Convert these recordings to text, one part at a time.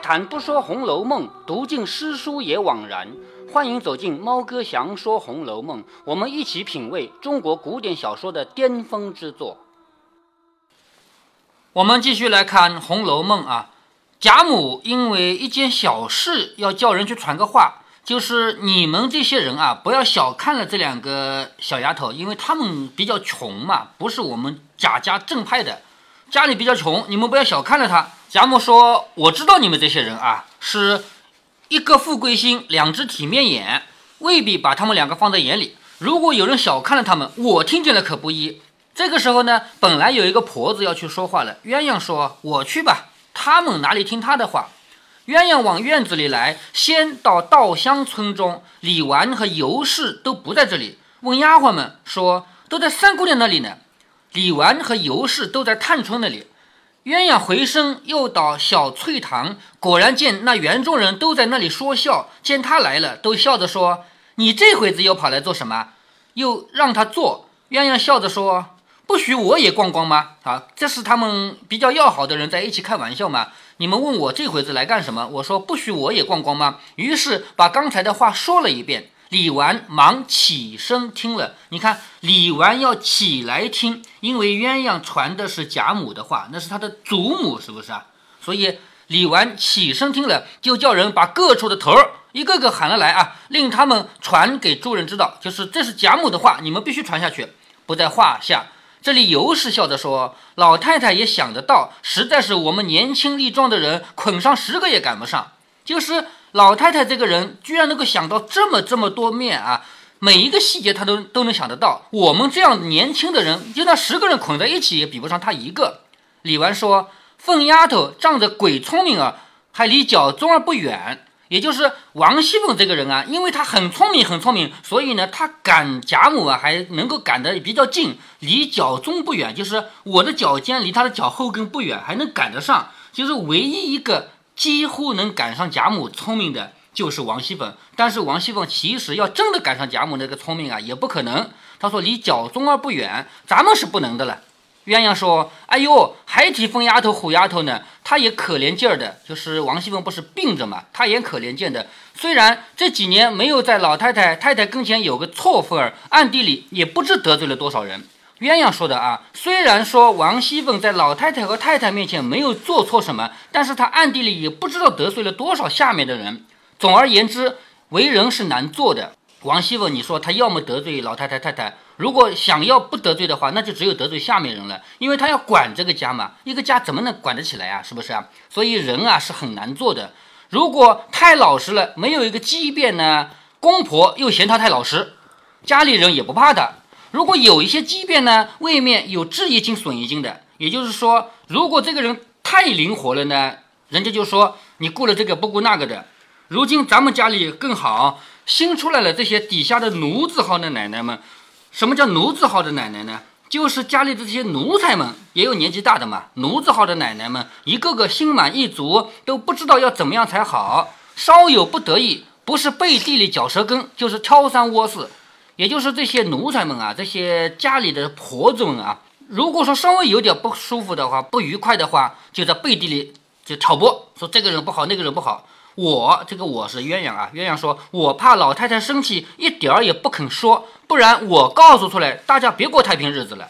谈不说《红楼梦》，读尽诗书也枉然。欢迎走进猫哥祥说《红楼梦》，我们一起品味中国古典小说的巅峰之作。我们继续来看《红楼梦》啊，贾母因为一件小事要叫人去传个话，就是你们这些人啊，不要小看了这两个小丫头，因为她们比较穷嘛，不是我们贾家正派的，家里比较穷，你们不要小看了她。贾母说：“我知道你们这些人啊，是一个富贵心，两只体面眼，未必把他们两个放在眼里。如果有人小看了他们，我听见了可不依。”这个时候呢，本来有一个婆子要去说话了。鸳鸯说：“我去吧，他们哪里听他的话？”鸳鸯往院子里来，先到稻香村中，李纨和尤氏都不在这里。问丫鬟们说：“都在三姑娘那里呢。”李纨和尤氏都在探春那里。鸳鸯回身又到小翠堂，果然见那园中人都在那里说笑。见他来了，都笑着说：“你这会子又跑来做什么？”又让他坐。鸳鸯笑着说。不许我也逛逛吗？啊，这是他们比较要好的人在一起开玩笑嘛。你们问我这回子来干什么？我说不许我也逛逛吗？于是把刚才的话说了一遍。李纨忙起身听了。你看，李纨要起来听，因为鸳鸯传的是贾母的话，那是他的祖母，是不是啊？所以李纨起身听了，就叫人把各处的头儿一个个喊了来啊，令他们传给诸人知道，就是这是贾母的话，你们必须传下去，不在话下。这里尤氏笑着说：“老太太也想得到，实在是我们年轻力壮的人捆上十个也赶不上。就是老太太这个人，居然能够想到这么这么多面啊！每一个细节她都都能想得到。我们这样年轻的人，就那十个人捆在一起也比不上她一个。”李纨说：“凤丫头仗着鬼聪明啊，还离脚中儿不远。”也就是王熙凤这个人啊，因为她很聪明，很聪明，所以呢，她赶贾母啊，还能够赶得比较近，离脚中不远。就是我的脚尖离她的脚后跟不远，还能赶得上。就是唯一一个几乎能赶上贾母聪明的，就是王熙凤。但是王熙凤其实要真的赶上贾母那个聪明啊，也不可能。他说离脚中儿不远，咱们是不能的了。鸳鸯说：“哎呦，还提疯丫头、虎丫头呢？她也可怜劲儿的。就是王熙凤不是病着嘛，她也可怜劲的。虽然这几年没有在老太太、太太跟前有个错份儿，暗地里也不知得罪了多少人。”鸳鸯说的啊，虽然说王熙凤在老太太和太太面前没有做错什么，但是她暗地里也不知道得罪了多少下面的人。总而言之，为人是难做的。王熙凤，你说她要么得罪老太太、太太。如果想要不得罪的话，那就只有得罪下面人了，因为她要管这个家嘛，一个家怎么能管得起来啊？是不是啊？所以人啊是很难做的。如果太老实了，没有一个机变呢，公婆又嫌他太老实，家里人也不怕他。如果有一些畸变呢，未免有智一斤损一斤的。也就是说，如果这个人太灵活了呢，人家就说你顾了这个不顾那个的。如今咱们家里更好，新出来了这些底下的奴字号的奶奶们。什么叫奴字号的奶奶呢？就是家里的这些奴才们，也有年纪大的嘛。奴字号的奶奶们，一个个心满意足，都不知道要怎么样才好。稍有不得意，不是背地里嚼舌根，就是挑三窝四。也就是这些奴才们啊，这些家里的婆子们啊，如果说稍微有点不舒服的话、不愉快的话，就在背地里就挑拨，说这个人不好，那个人不好。我这个我是鸳鸯啊，鸳鸯说，我怕老太太生气，一点儿也不肯说，不然我告诉出来，大家别过太平日子了。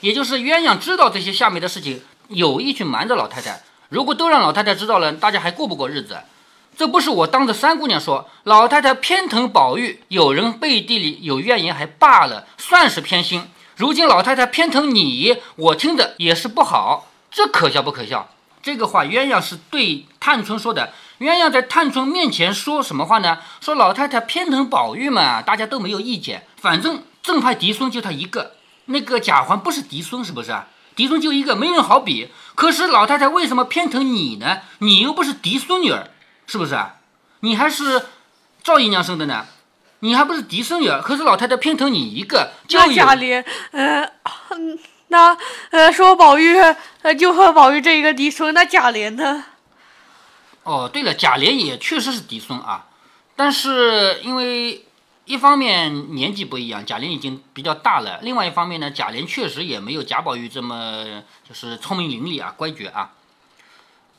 也就是鸳鸯知道这些下面的事情，有意去瞒着老太太。如果都让老太太知道了，大家还过不过日子？这不是我当着三姑娘说，老太太偏疼宝玉，有人背地里有怨言还罢了，算是偏心。如今老太太偏疼你，我听着也是不好，这可笑不可笑？这个话鸳鸯是对探春说的。鸳鸯在探春面前说什么话呢？说老太太偏疼宝玉嘛，大家都没有意见。反正正派嫡孙就他一个，那个贾环不是嫡孙，是不是？嫡孙就一个，没人好比。可是老太太为什么偏疼你呢？你又不是嫡孙女儿，是不是啊？你还是赵姨娘生的呢，你还不是嫡孙女儿。可是老太太偏疼你一个，那贾琏，呃，那呃说宝玉，呃就和宝玉这一个嫡孙，那贾琏呢？哦，对了，贾琏也确实是嫡孙啊，但是因为一方面年纪不一样，贾琏已经比较大了；另外一方面呢，贾琏确实也没有贾宝玉这么就是聪明伶俐啊、乖觉啊。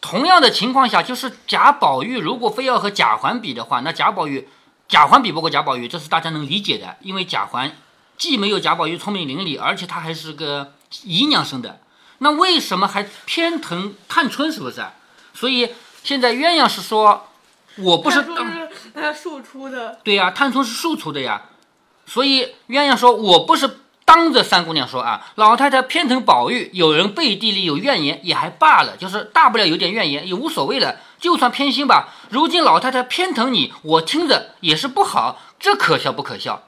同样的情况下，就是贾宝玉如果非要和贾环比的话，那贾宝玉，贾环比不过贾宝玉，这是大家能理解的，因为贾环既没有贾宝玉聪明伶俐，而且他还是个姨娘生的，那为什么还偏疼探春？是不是？所以现在鸳鸯是说，我不是他说是庶出的，对呀、探春是庶出的呀，所以鸳鸯说：“我不是当着三姑娘说啊，老太太偏疼宝玉，有人背地里有怨言也还罢了，就是大不了有点怨言也无所谓了，就算偏心吧。如今老太太偏疼你，我听着也是不好，这可笑不可笑？”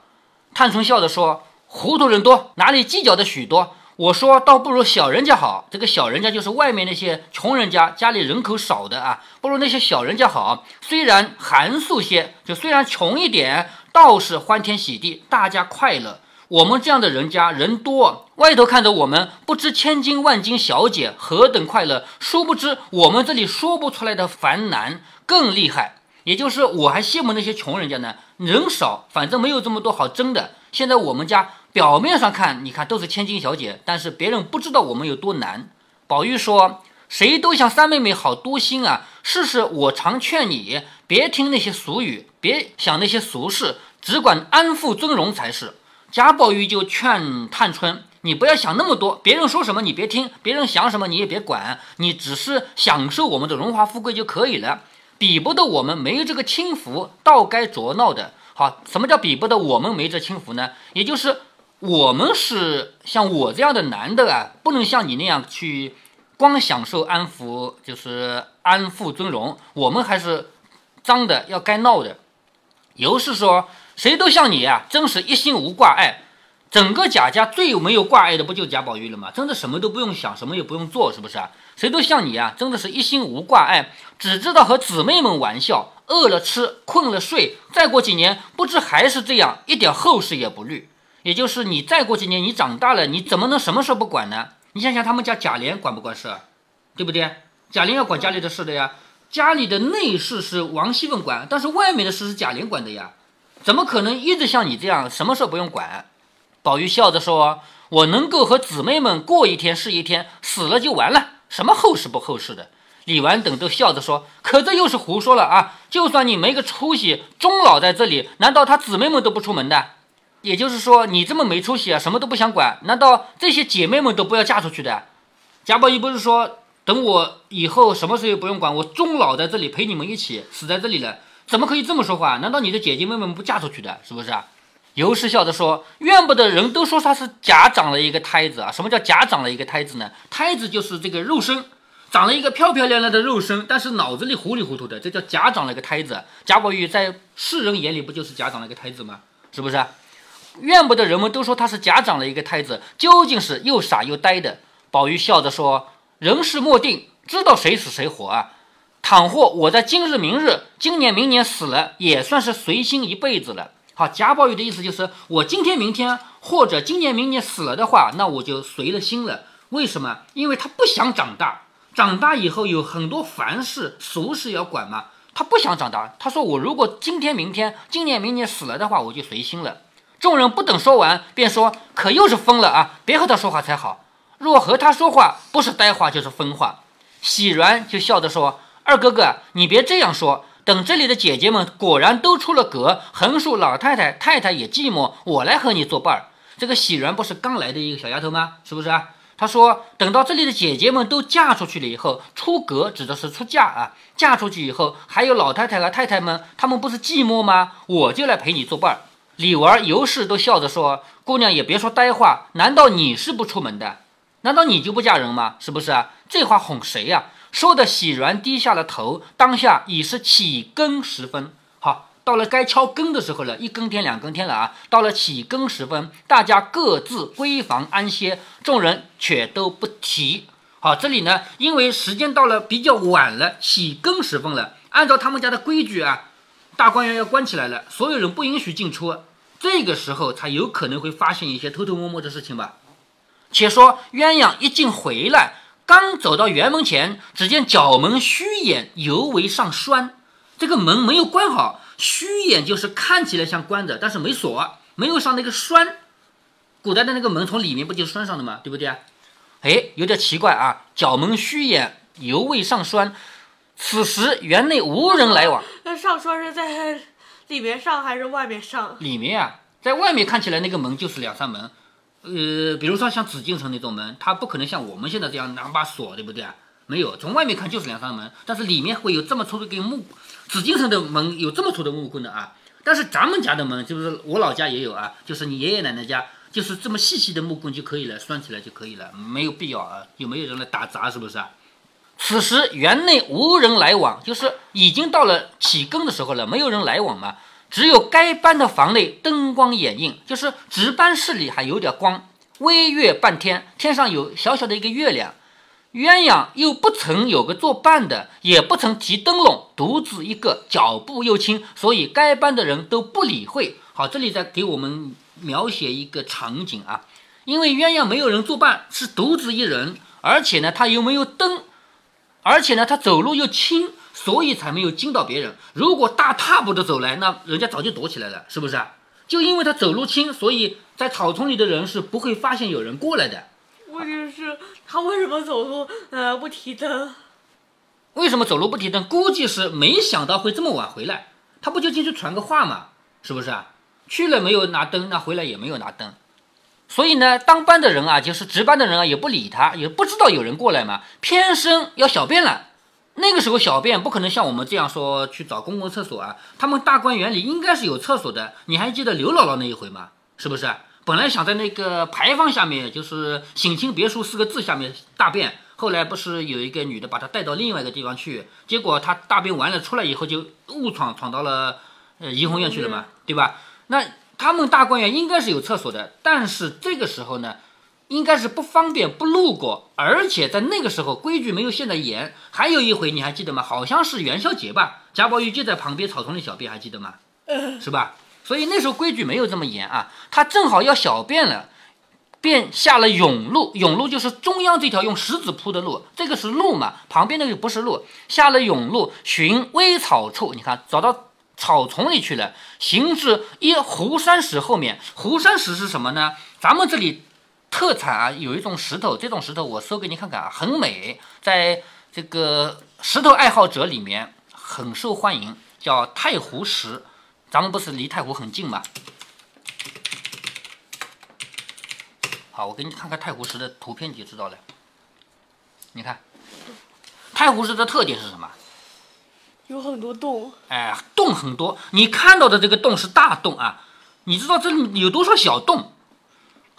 探春笑着说：“糊涂人多，哪里计较的许多？我说倒不如小人家好。这个小人家就是外面那些穷人家，家里人口少的啊，不如那些小人家好。虽然寒素些，就虽然穷一点，倒是欢天喜地，大家快乐。我们这样的人家人多，外头看着我们不知千金万金小姐何等快乐，殊不知我们这里说不出来的烦难更厉害。也就是我还羡慕那些穷人家呢，人少，反正没有这么多好争的。现在我们家表面上看，你看都是千金小姐，但是别人不知道我们有多难。宝玉说：“谁都像三妹妹好多心啊！试试我常劝你，别听那些俗语，别想那些俗事，只管安富尊荣才是。”贾宝玉就劝探春：“你不要想那么多，别人说什么你别听，别人想什么你也别管，你只是享受我们的荣华富贵就可以了。比不得我们没这个轻浮，倒该着闹的。好，什么叫比不得我们没这轻浮呢？也就是我们是像我这样的男的啊，不能像你那样去光享受安福，就是安富尊荣，我们还是脏的，要该闹的。尤是说，谁都像你啊，真是一心无挂碍。整个贾家最有没有挂碍的，不就贾宝玉了吗？真的什么都不用想，什么也不用做，是不是啊？谁都像你啊，真的是一心无挂碍，只知道和姊妹们玩笑，饿了吃，困了睡。再过几年，不知还是这样，一点后事也不虑。也就是你再过几年，你长大了，你怎么能什么事不管呢？你想想他们家贾琏管不管事，对不对？贾琏要管家里的事的呀。家里的内事是王熙凤管，但是外面的事是贾琏管的呀。怎么可能一直像你这样，什么事不用管？宝玉笑着说：“我能够和姊妹们过一天是一天，死了就完了，什么后事不后事的。”李纨等都笑着说：“可这又是胡说了啊！就算你没个出息，终老在这里，难道他姊妹们都不出门的？也就是说，你这么没出息啊，什么都不想管，难道这些姐妹们都不要嫁出去的？”贾宝玉不是说等我以后什么事也不用管，我终老在这里陪你们一起死在这里了？怎么可以这么说话？难道你的姐姐妹们不嫁出去的？是不是啊？尤氏笑着说：“怨不得人都说他是假长了一个胎子啊！什么叫假长了一个胎子呢？胎子就是这个肉身，长了一个漂漂亮亮的肉身，但是脑子里糊里糊涂的，这叫假长了一个胎子。贾宝玉在世人眼里不就是假长了一个胎子吗？是不是？怨不得人们都说他是假长了一个胎子，究竟是又傻又呆的。”宝玉笑着说：“人事莫定，知道谁死谁活啊！倘或我在今日明日、今年明年死了，也算是随心一辈子了。”好，贾宝玉的意思就是，我今天、明天或者今年、明年死了的话，那我就随了心了。为什么？因为他不想长大，长大以后有很多凡事、俗事要管嘛，他不想长大。他说：“我如果今天、明天、今年、明年死了的话，我就随心了。”众人不等说完，便说：“可又是疯了啊！别和他说话才好。若和他说话，不是呆话就是疯话。”喜鸾就笑着说：“二哥哥，你别这样说。”等这里的姐姐们果然都出了阁，横竖老太太、太太也寂寞，我来和你作伴儿。这个喜人不是刚来的一个小丫头吗？是不是啊？她说，等到这里的姐姐们都嫁出去了以后，出阁指的是出嫁啊。嫁出去以后，还有老太太和太太们，她们不是寂寞吗？我就来陪你作伴儿。李纨、尤氏都笑着说：“姑娘也别说呆话，难道你是不出门的？难道你就不嫁人吗？是不是啊？这话哄谁呀、说的喜鸾低下了头，当下已是起更时分。好，到了该敲更的时候了，一更天、两更天了啊！到了起更时分，大家各自闺房安歇，众人却都不提。好，这里呢，因为时间到了比较晚了，起更时分了，按照他们家的规矩啊，大观园要关起来了，所有人不允许进出，这个时候才有可能会发现一些偷偷摸摸的事情吧。且说鸳鸯一进回来。刚走到园门前，只见角门虚掩，尤为上栓。这个门没有关好，虚掩就是看起来像关着，但是没锁，没有上那个栓。古代的那个门从里面不就是栓上的吗？对不对啊？哎，有点奇怪啊！角门虚掩，犹未上栓。此时园内无人来往。那上栓是在里面上还是外面上？里面啊，在外面看起来那个门就是两扇门。呃，比如说像紫禁城那种门，它不可能像我们现在这样拿把锁，对不对啊？没有，从外面看就是两扇门，但是里面会有这么粗的根木。紫禁城的门有这么粗的木棍的啊，但是咱们家的门就是我老家也有啊，就是你爷爷奶奶家就是这么细细的木棍就可以了，拴起来就可以了，没有必要啊。有没有人来打杂？是不是啊？此时园内无人来往，就是已经到了起更的时候了，没有人来往嘛。只有该班的房内灯光掩映，就是值班室里还有点光，微月半天，天上有小小的一个月亮。鸳鸯又不曾有个作伴的，也不曾提灯笼，独自一个，脚步又轻，所以该班的人都不理会。好，这里再给我们描写一个场景啊，因为鸳鸯没有人作伴，是独自一人，而且呢，他又没有灯，而且呢，他走路又轻，所以才没有惊到别人。如果大踏步的走来，那人家早就躲起来了，是不是啊？就因为他走路轻，所以在草丛里的人是不会发现有人过来的。问题是，他为什么走路呃不提灯？为什么走路不提灯？估计是没想到会这么晚回来。他不就进去传个话嘛，是不是啊？去了没有拿灯，那回来也没有拿灯。所以呢，当班的人啊，就是值班的人啊，也不理他，也不知道有人过来嘛，偏生要小便了。那个时候小便不可能像我们这样说去找公共厕所啊，他们大观园里应该是有厕所的。你还记得刘姥姥那一回吗？是不是？本来想在那个牌坊下面，就是“省亲别墅”四个字下面大便，后来不是有一个女的把她带到另外一个地方去，结果她大便完了出来以后就误闯闯到了呃怡红院去了嘛，对吧？那他们大观园应该是有厕所的，但是这个时候呢，应该是不方便不路过，而且在那个时候规矩没有现在严。还有一回你还记得吗？好像是元宵节吧，贾宝玉就在旁边草丛里小便，还记得吗？是吧？所以那时候规矩没有这么严啊，他正好要小便了，便下了甬路。甬路就是中央这条用石子铺的路，这个是路嘛，旁边那个不是路。下了甬路，寻微草处，你看找到草丛里去了，行至一湖山石后面。湖山石是什么呢？咱们这里特产啊，有一种石头，这种石头我搜给你看看啊，很美，在这个石头爱好者里面很受欢迎，叫太湖石。咱们不是离太湖很近吗？好，我给你看看太湖石的图片，你就知道了。你看，太湖石的特点是什么？有很多洞。哎，洞很多。你看到的这个洞是大洞啊，你知道这里有多少小洞？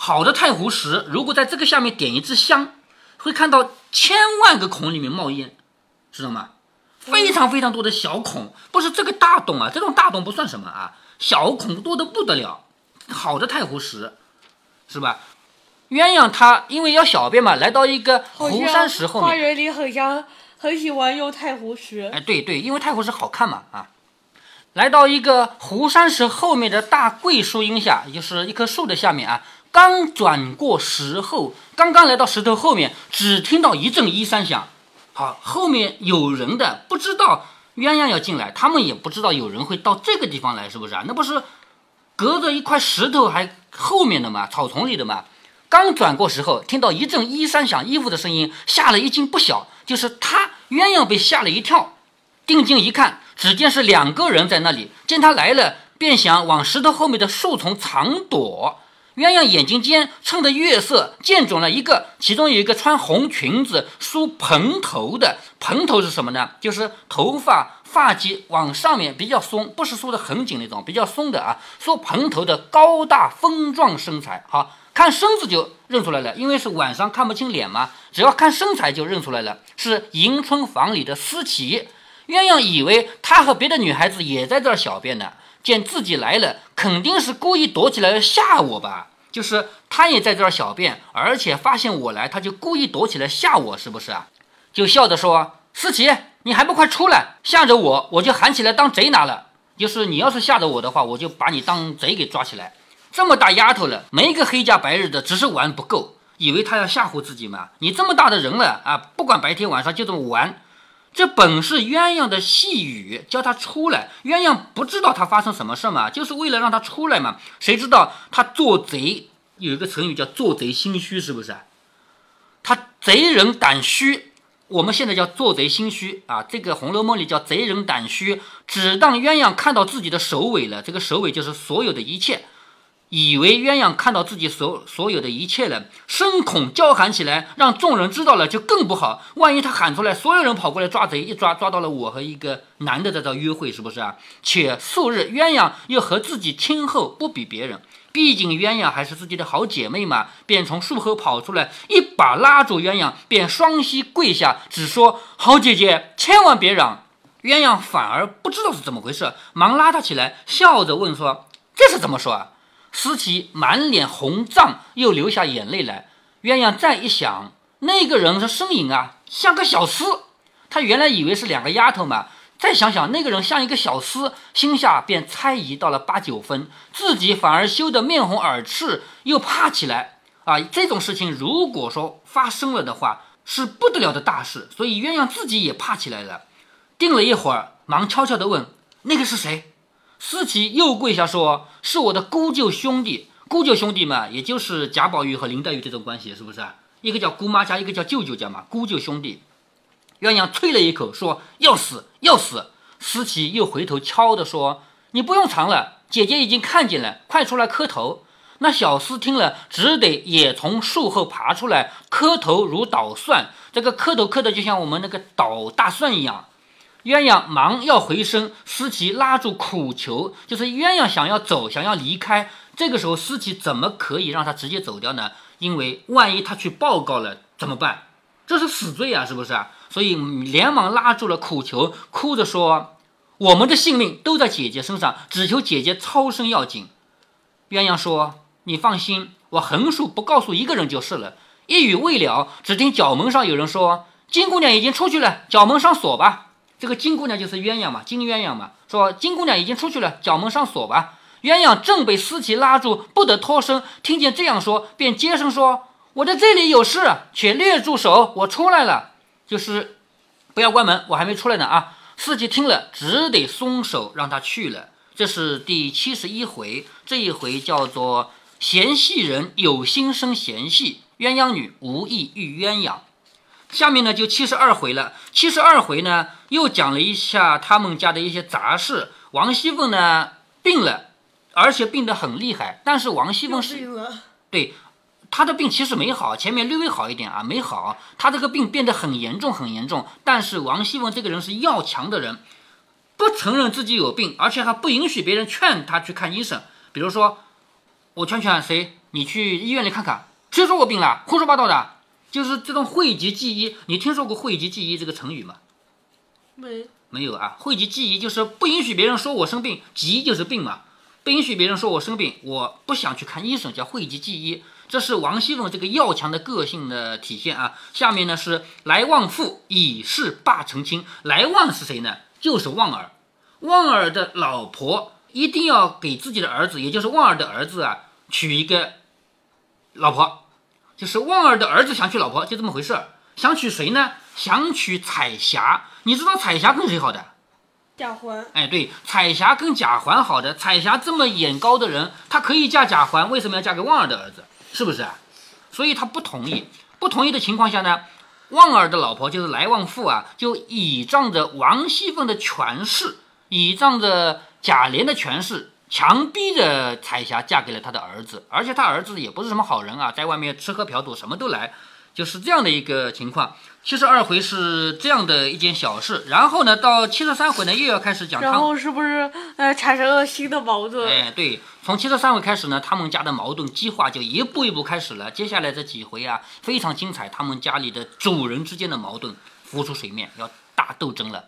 好的太湖石，如果在这个下面点一支香，会看到千万个孔里面冒烟，知道吗？非常非常多的小孔，不是这个大洞啊，这种大洞不算什么啊，小孔多的不得了。好的太湖石，是吧？鸳鸯它因为要小便嘛，来到一个湖山石后面。花园里很像很喜欢用太湖石。哎，对对，因为太湖石好看嘛啊。来到一个湖山石后面的大桂树荫下，也就是一棵树的下面啊。刚转过石后，刚刚来到石头后面，只听到一阵衣衫响。好，后面有人的不知道鸳鸯要进来，他们也不知道有人会到这个地方来，是不是啊？那不是隔着一块石头还后面的嘛，草丛里的嘛。刚转过时候，听到一阵衣衫响衣服的声音，吓了一惊不小。就是他鸳鸯被吓了一跳，定睛一看，只见是两个人在那里。见他来了，便想往石头后面的树丛藏躲。鸳鸯眼睛尖，趁着月色见准了一个，其中有一个穿红裙子、梳蓬头的。蓬头是什么呢？就是头发发髻往上面比较松，不是梳的很紧那种，比较松的啊。梳蓬头的高大丰壮身材，好看身子就认出来了，因为是晚上看不清脸嘛，只要看身材就认出来了，是迎春房里的思琪。鸳鸯以为他和别的女孩子也在这儿小便呢。见自己来了，肯定是故意躲起来吓我吧？就是他也在这儿小便，而且发现我来，他就故意躲起来吓我，是不是啊？就笑着说：“思琪，你还不快出来，吓着我，我就喊起来当贼拿了。就是你要是吓着我的话，我就把你当贼给抓起来。这么大丫头了，没个黑家白日的，只是玩不够，以为他要吓唬自己嘛？你这么大的人了啊，不管白天晚上就这么玩。”这本是鸳鸯的细语，叫他出来。鸳鸯不知道他发生什么事嘛，就是为了让他出来嘛。谁知道他做贼，有一个成语叫做贼心虚，是不是？他贼人胆虚，我们现在叫做贼心虚啊，这个《红楼梦》里叫贼人胆虚，只当鸳鸯看到自己的首尾了，这个首尾就是所有的一切。以为鸳鸯看到自己所所有的一切了，声恐叫喊起来，让众人知道了就更不好。万一他喊出来，所有人跑过来抓贼，一抓抓到了我和一个男的在这约会，是不是啊？且素日鸳鸯又和自己亲厚，不比别人，毕竟鸳鸯还是自己的好姐妹嘛，便从树后跑出来，一把拉住鸳鸯，便双膝跪下，只说：“好姐姐，千万别嚷。”鸳鸯反而不知道是怎么回事，忙拉他起来，笑着问说：“这是怎么说啊？”思琪满脸红胀，又流下眼泪来。鸳鸯再一想，那个人的身影啊，像个小厮。他原来以为是两个丫头嘛，再想想那个人像一个小厮，心下便猜疑到了八九分，自己反而羞得面红耳赤，又怕起来。啊，这种事情如果说发生了的话，是不得了的大事。所以鸳鸯自己也怕起来了。定了一会儿，忙悄悄地问：“那个是谁？”思琪又跪下说：“是我的姑舅兄弟，姑舅兄弟嘛，也就是贾宝玉和林黛玉这种关系，是不是？一个叫姑妈家，一个叫舅舅家嘛，姑舅兄弟。”鸳鸯啐了一口说：“要死，要死！”思琪又回头悄地说：“你不用藏了，姐姐已经看见了，快出来磕头。”那小厮听了，只得也从树后爬出来，磕头如捣蒜。这个磕头磕的就像我们那个捣大蒜一样。鸳鸯忙要回身，思琪拉住苦求，就是鸳鸯想要走，想要离开。这个时候，思琪怎么可以让他直接走掉呢？因为万一他去报告了怎么办？这是死罪啊，是不是啊？所以连忙拉住了苦求，哭着说：“我们的性命都在姐姐身上，只求姐姐超生要紧。”鸳鸯说：“你放心，我横竖不告诉一个人就是了。”一语未了，只听角门上有人说：“金姑娘已经出去了，角门上锁吧。”这个金姑娘就是鸳鸯嘛，金鸳鸯嘛，说金姑娘已经出去了，角门上锁吧。鸳鸯正被思琪拉住，不得脱身，听见这样说，便接声说：“我在这里有事，且略住手，我出来了。”就是不要关门，我还没出来呢啊！思琪听了，只得松手，让他去了。这是第七十一回，这一回叫做嫌隙人有心生嫌隙，鸳鸯女无意遇鸳鸯。下面呢就七十二回了，七十二回呢又讲了一下他们家的一些杂事。王熙凤呢病了，而且病得很厉害。但是王熙凤是对她的病其实没好，前面略微好一点啊，没好。她这个病变得很严重，很严重。但是王熙凤这个人是要强的人，不承认自己有病，而且还不允许别人劝她去看医生。比如说，我劝劝谁，你去医院里看看，谁说我病了？胡说八道的。就是这种讳疾忌医，你听说过讳疾忌医这个成语吗？没，没有啊。讳疾忌医就是不允许别人说我生病，疾就是病嘛，不允许别人说我生病，我不想去看医生，叫讳疾忌医。这是王熙凤这个要强的个性的体现啊。下面呢是来旺父以示霸成亲，来旺是谁呢？就是旺儿，旺儿的老婆一定要给自己的儿子，也就是旺儿的儿子啊，娶一个老婆。就是旺儿的儿子想娶老婆，就这么回事儿。想娶谁呢？想娶彩霞。你知道彩霞跟谁好的？贾环。哎，对，彩霞跟贾环好的。彩霞这么眼高的人，她可以嫁贾环，为什么要嫁给旺儿的儿子？是不是啊？所以她不同意。不同意的情况下呢，旺儿的老婆就是来旺妇啊，就倚仗着王熙凤的权势，倚仗着贾琏的权势。强逼着彩霞嫁给了他的儿子，而且他儿子也不是什么好人啊，在外面吃喝嫖赌什么都来，就是这样的一个情况。七十二回是这样的一件小事，然后呢，到七十三回呢又要开始讲。然后是不是呃产生了新的矛盾？哎，对，从七十三回开始呢，他们家的矛盾激化就一步一步开始了。接下来这几回啊，非常精彩，他们家里的主人之间的矛盾浮出水面，要大斗争了。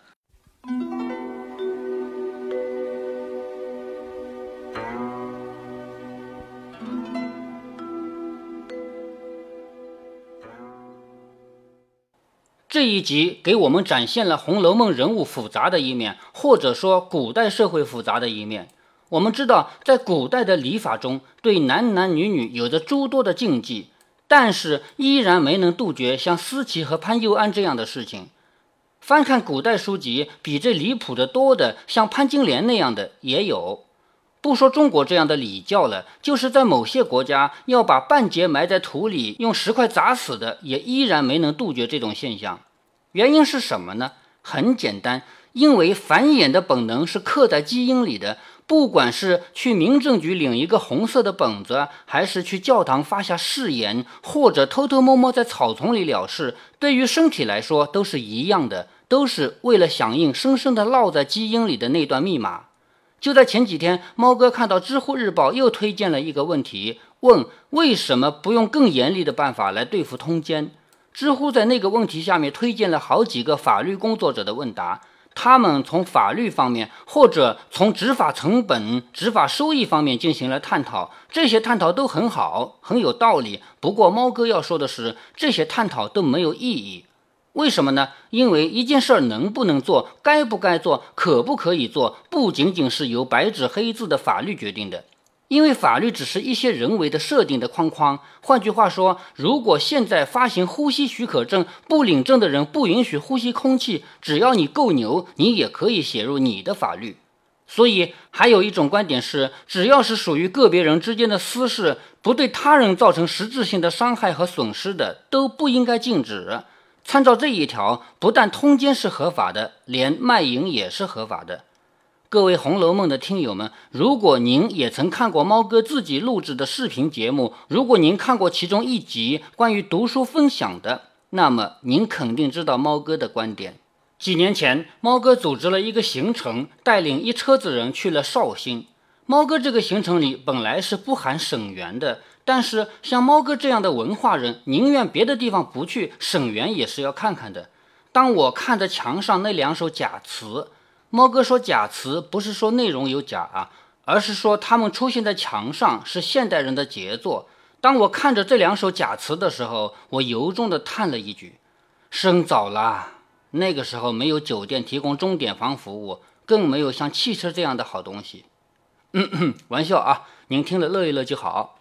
这一集给我们展现了《红楼梦》人物复杂的一面，或者说古代社会复杂的一面。我们知道，在古代的礼法中，对男男女女有着诸多的禁忌，但是依然没能杜绝像思琪和潘佑安这样的事情。翻看古代书籍，比这离谱的多的，像潘金莲那样的也有。不说中国这样的礼教了，就是在某些国家，要把半截埋在土里，用石块砸死的，也依然没能杜绝这种现象。原因是什么呢？很简单，因为繁衍的本能是刻在基因里的。不管是去民政局领一个红色的本子，还是去教堂发下誓言，或者偷偷摸摸在草丛里了事，对于身体来说都是一样的，都是为了响应深深的烙在基因里的那段密码。就在前几天，猫哥看到知乎日报又推荐了一个问题，问为什么不用更严厉的办法来对付通奸？知乎在那个问题下面推荐了好几个法律工作者的问答。他们从法律方面或者从执法成本、执法收益方面进行了探讨，这些探讨都很好，很有道理。不过，猫哥要说的是，这些探讨都没有意义。为什么呢？因为一件事儿能不能做、该不该做、可不可以做，不仅仅是由白纸黑字的法律决定的。因为法律只是一些人为的设定的框框。换句话说，如果现在发行呼吸许可证，不领证的人不允许呼吸空气，只要你够牛，你也可以写入你的法律。所以，还有一种观点是，只要是属于个别人之间的私事，不对他人造成实质性的伤害和损失的，都不应该禁止。参照这一条，不但通奸是合法的，连卖淫也是合法的。各位《红楼梦》的听友们，如果您也曾看过猫哥自己录制的视频节目，如果您看过其中一集关于读书分享的，那么您肯定知道猫哥的观点。几年前，猫哥组织了一个行程，带领一车子人去了绍兴。猫哥这个行程里本来是不含沈园的，但是像猫哥这样的文化人，宁愿别的地方不去，沈园也是要看看的。当我看着墙上那两首假词。猫哥说假词不是说内容有假啊，而是说他们出现在墙上是现代人的杰作。当我看着这两首假词的时候，我由衷的叹了一句：生早啦。那个时候没有酒店提供钟点房服务，更没有像汽车这样的好东西。嗯，玩笑啊，您听了乐一乐就好。